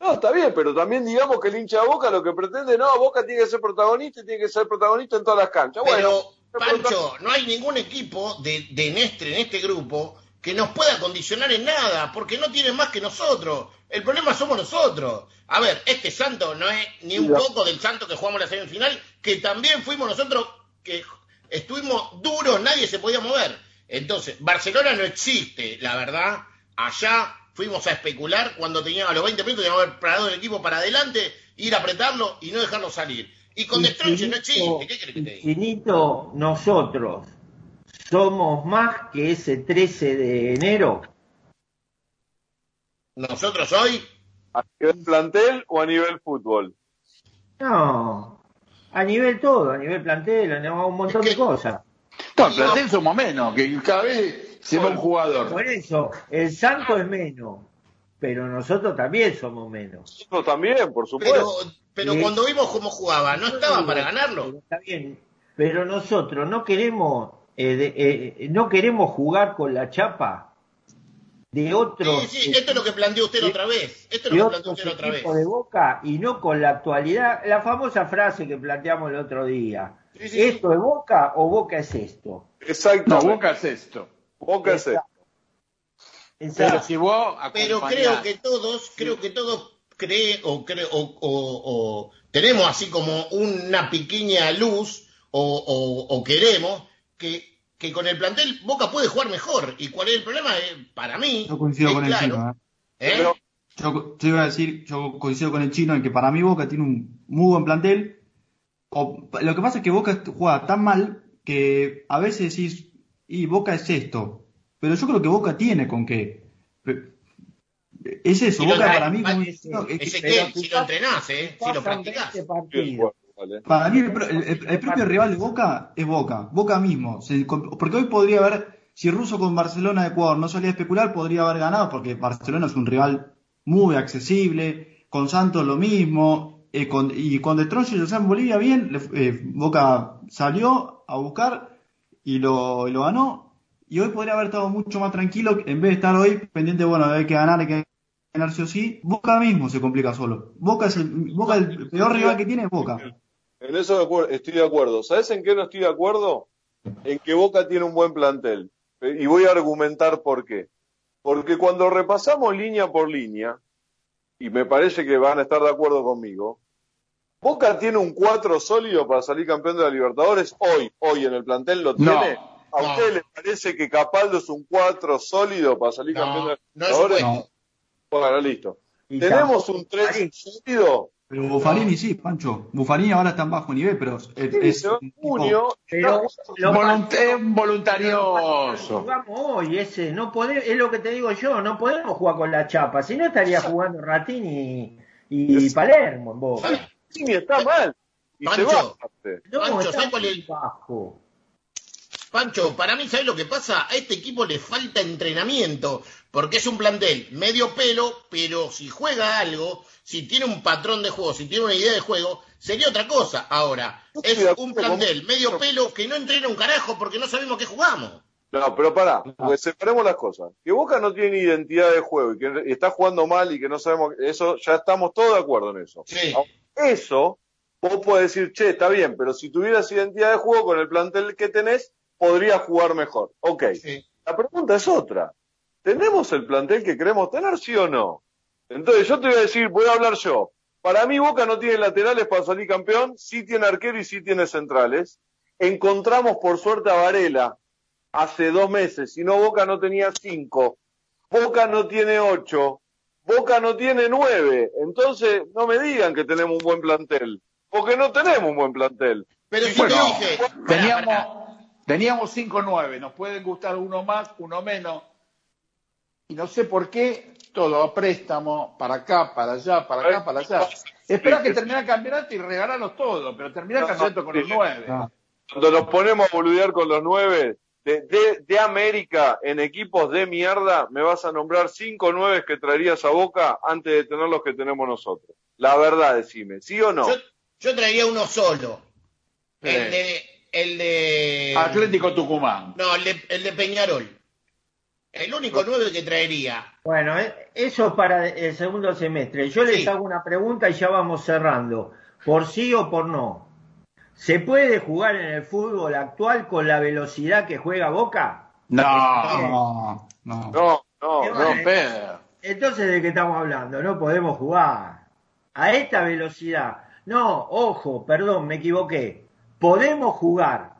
no, está bien, pero también digamos que el hincha de Boca lo que pretende, no, Boca tiene que ser protagonista y tiene que ser protagonista en todas las canchas. Bueno, Pero, Pancho, no hay ningún equipo de, de Nestre en este grupo que nos pueda condicionar en nada, porque no tienen más que nosotros. El problema somos nosotros. A ver, este santo no es ni un poco del santo que jugamos la semifinal, que también fuimos nosotros que estuvimos duros, nadie se podía mover. Entonces, Barcelona no existe, la verdad. Allá fuimos a especular cuando teníamos a los 20 minutos, teníamos que haber parado el equipo para adelante, ir a apretarlo y no dejarlo salir. Y con Destronche no existe. ¿Qué querés que te diga? Infinito, nosotros somos más que ese 13 de enero. Nosotros hoy ¿a nivel plantel o a nivel fútbol? No, a nivel todo, a nivel plantel, a nivel un montón Es que- de cosas. No, el plantel somos menos, que cada vez se va un jugador. Por eso, el Santo es menos, pero nosotros también somos menos. Nosotros también, por Pero, supuesto. pero cuando vimos cómo jugaba, ¿no estaba para ganarlo? Está bien, pero nosotros no queremos, eh, de- eh, no queremos jugar con la chapa de otros. Sí, sí, esto es lo que planteó usted de- otra vez. Esto es lo que planteó usted otra vez. de Boca y no con la actualidad. La famosa frase que planteamos el otro día. Sí, sí, sí. ¿Esto es Boca o Boca es esto? No, Exactamente. Boca es esto. Boca es Esa- Pero si vos Pero creo que todos, creo que todos cree o, cree, o, o- o tenemos así como una pequeña luz o, o- o queremos que, que con el plantel Boca puede jugar mejor. ¿Y cuál es el problema? Eh, para mí, Yo coincido es con el chino. ¿eh? ¿eh? Pero- Yo, yo iba a decir, yo coincido con el chino en que para mí Boca tiene un muy buen plantel. O- lo que pasa es que Boca juega tan mal que a veces decís, y Boca es esto. Pero yo creo que Boca tiene con qué. Es eso, Boca para mí como- no, es que- si lo entrenás, ¿eh? si lo practicás. 20 Bien, partidos. vale. Para mí el, pro- el- el- propio rival de Boca es Boca, Boca mismo. Se- porque hoy podría haber, si Russo con Barcelona de Ecuador no salía a especular, podría haber ganado porque Barcelona es un rival muy accesible, con Santos lo mismo, eh, con- y con De Tronche y en Bolivia bien, le- eh, Boca salió a buscar y lo, y lo ganó. Y hoy podría haber estado mucho más tranquilo en vez de estar hoy pendiente, bueno, hay que ganar, hay que ganar sí o sí. Boca mismo se complica solo. Boca es el, Boca el peor rival que tiene es Boca. En eso de estoy de acuerdo. ¿Sabes en qué no estoy de acuerdo? En que Boca tiene un buen plantel. Eh, Y voy a argumentar por qué. Porque cuando repasamos línea por línea, y me parece que van a estar de acuerdo conmigo, Boca tiene un 4 sólido para salir campeón de la Libertadores hoy, hoy en el plantel lo No. tiene. ¿A No. usted le parece que Capaldo es un 4 sólido para salir campeón de No, la no es Libertadores? bueno. Bueno, listo. Y Tenemos un 3 sólido. Pero Buffarini sí, Pancho. Buffarini ahora está en bajo nivel, pero es, es un junio. Pero lo Volunt- es Lo voluntarioso. jugamos hoy, ese, no pode- es lo que te digo yo, no podemos jugar con la chapa, si no estaría jugando Ratini y, Palermo en Boca. Sí, está mal. Y se Pancho. va. aparte. No, Pancho, está ¿sabes cuál es muy bajo. Pancho, para mí, ¿sabes lo que pasa? A este equipo le falta entrenamiento, porque es un plantel medio pelo, pero si juega algo, si tiene un patrón de juego, si tiene una idea de juego, sería otra cosa. Ahora, es un plantel medio pelo que no entrena un carajo porque no sabemos qué jugamos. No, pero pará, porque separemos las cosas. Que Boca no tiene identidad de juego y que está jugando mal y que no sabemos, eso ya estamos todos de acuerdo en eso. Sí. Eso, vos podés decir, che, está bien, pero si tuvieras identidad de juego con el plantel que tenés, podrías jugar mejor. Ok. Sí. La pregunta es otra. ¿Tenemos el plantel que queremos tener, sí o no? Entonces yo te voy a decir, voy a hablar yo. Para mí Boca no tiene laterales para salir campeón, sí tiene arquero y sí tiene centrales. Encontramos por suerte a Varela hace dos meses, si no Boca no tenía cinco. Boca no tiene ocho. Boca no tiene nueve. Entonces no me digan que tenemos un buen plantel, porque no tenemos un buen plantel. Pero si Bueno, te dije. Teníamos. Teníamos 5-9, nos pueden gustar uno más, uno menos. Y no sé por qué, todo a préstamo, para acá, para allá, para acá, para allá. Espera que termine el campeonato y regalarlos todos, pero termina el campeonato con los nueve. Ah, Cuando nos ponemos a boludear con los nueve de, de, de América en equipos de mierda, me vas a nombrar cinco nueves que traerías a Boca antes de tener los que tenemos nosotros. La verdad, decime, ¿sí o no? Yo, yo traería uno solo. Sí. El de. El de. Atlético Tucumán. No, el de, el de Peñarol. El único nueve que traería. Bueno, eh, eso es para el segundo semestre. Yo les Sí. hago una pregunta y ya vamos cerrando. ¿Por sí o por no? ¿Se puede jugar en el fútbol actual con la velocidad que juega Boca? No, no, no. No, no. Pedro. Entonces, ¿de qué estamos hablando? No podemos jugar a esta velocidad. No, ojo, perdón, me equivoqué. Podemos jugar.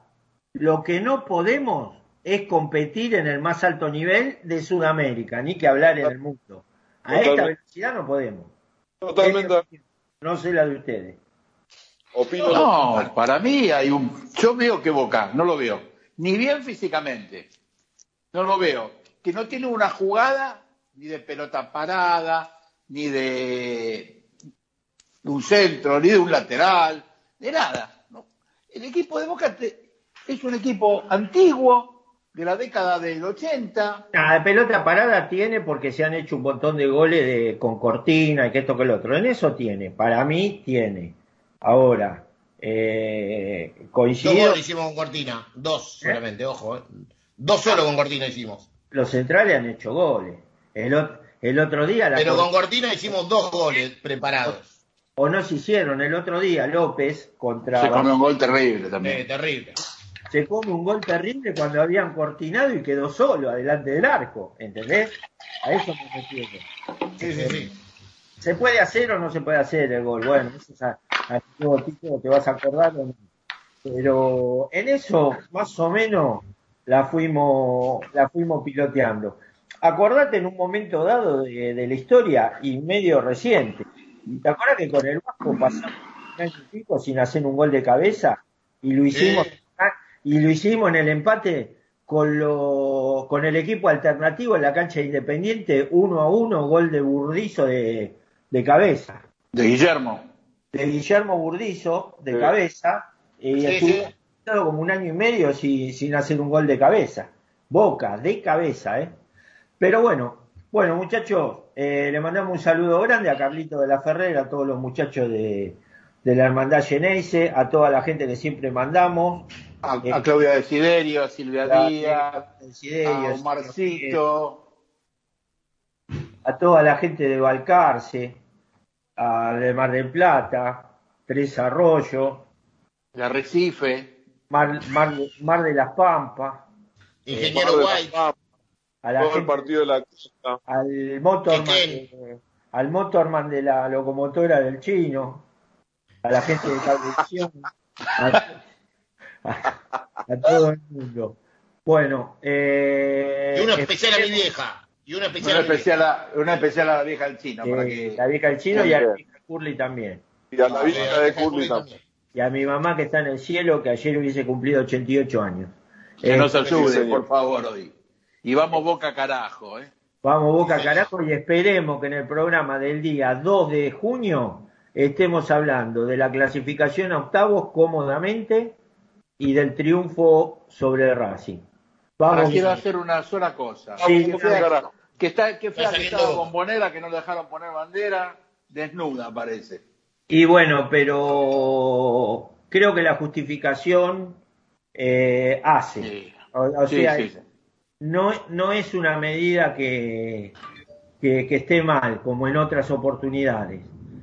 Lo que no podemos es competir en el más alto nivel de Sudamérica, ni que hablar en el mundo. A esta velocidad no podemos. Totalmente. No sé la de ustedes. Opino. No, para mí hay un. Yo veo que Boca, no lo veo. Ni bien físicamente. No lo veo. Que no tiene una jugada ni de pelota parada, ni de un centro, ni de un lateral, de nada. El equipo de Boca te- es un equipo antiguo, de la década del 80. Ah, de pelota parada tiene porque se han hecho un montón de goles de, con cortina y que esto que el otro. En eso tiene. Para mí tiene. Ahora, eh, Dos coincido. goles hicimos con Cortina. Dos solamente, ojo. eh. Dos solo con Cortina hicimos. Los centrales han hecho goles. El, el otro día, la Pero con Cortina hicimos dos goles preparados. O no se hicieron, el otro día López contra. Se comió un gol terrible también. Eh, terrible. se come un gol terrible cuando habían cortinado y quedó solo adelante del arco. ¿Entendés? A eso me refiero. Sí, sí, sí. ¿Se puede hacer o no se puede hacer el gol? Bueno, eso es a, a botito te vas a acordar o no. Pero en eso, más o menos, la fuimos, la fuimos piloteando. Acordate en un momento dado de, de la historia y medio reciente. ¿Te acuerdas que con el Vasco pasamos un año y pico sin hacer un gol de cabeza? Y lo hicimos, y lo hicimos en el empate con, lo, con el equipo alternativo en la cancha de Independiente, uno a uno, gol de Burdizo de, de cabeza. De Guillermo. De Guillermo Burdizo de Sí. cabeza, y Sí, estuvo sí. estado como un año y medio sin, sin hacer un gol de cabeza. Boca, de cabeza, ¿eh? Pero bueno, bueno, muchachos, eh, le mandamos un saludo grande a Carlito de la Ferrera, a todos los muchachos de, de la Hermandad Geneise, a toda la gente que siempre mandamos, A, Eh, a Claudia Desiderio, a Silvia a- Díaz, a Desiderio, a Omarcito. a toda la gente de Balcarce, a de Mar del Plata, Tres Arroyo, de Arrecife, Mar, Mar, Mar de las Pampas, Ingeniero White. A la Todo el gente, partido de la costa. al Motorman, de- al Motorman de la locomotora del chino, a la gente de Cablevisión, a, a- a todo el mundo. Bueno, eh, Y una especial a mi vieja. Y una especial una vieja. especial, a, una especial a la vieja del chino, para que la vieja del chino y a la vieja Curly también. Y a la Eh, vista de vieja Curly también. Y a mi mamá que está en el cielo, que ayer hubiese cumplido 88 años. que Eh, nos ayude, por favor, hoy. Y vamos boca carajo, ¿eh? Vamos Boca carajo y esperemos que en el programa del día 2 de junio estemos hablando de la clasificación a octavos cómodamente y del triunfo sobre Racing. Ahora Vamos, quiero hacer una sola cosa. Sí, que, fea, que está, que fea que estaba bombonera, que no le dejaron poner bandera, desnuda parece. y bueno, pero creo que la justificación eh, hace. Sí. O, o Sí, sea, sí, sí. No, no es una medida que, que, que esté mal, como en otras oportunidades.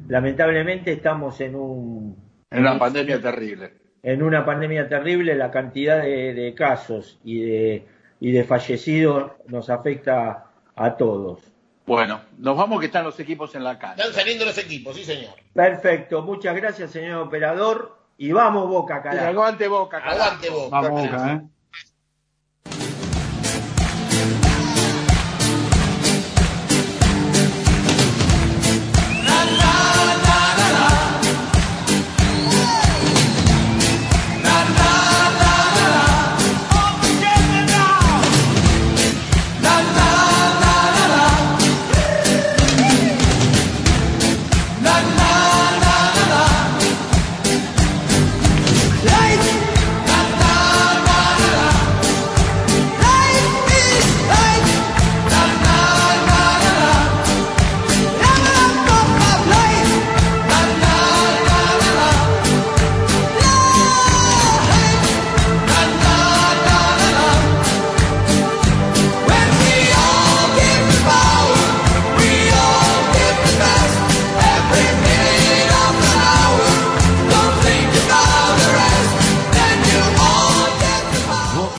Lamentablemente estamos en un En una pandemia terrible. en una pandemia terrible, la cantidad de, de casos y de, y de fallecidos nos afecta a todos. Bueno, nos vamos que están los equipos en la cancha. Están saliendo los equipos, sí, señor. Perfecto, muchas gracias, señor operador. Y vamos, Boca, carajo. Aguante boca, carajo. Aguante. Vamos, Boca, ¿eh?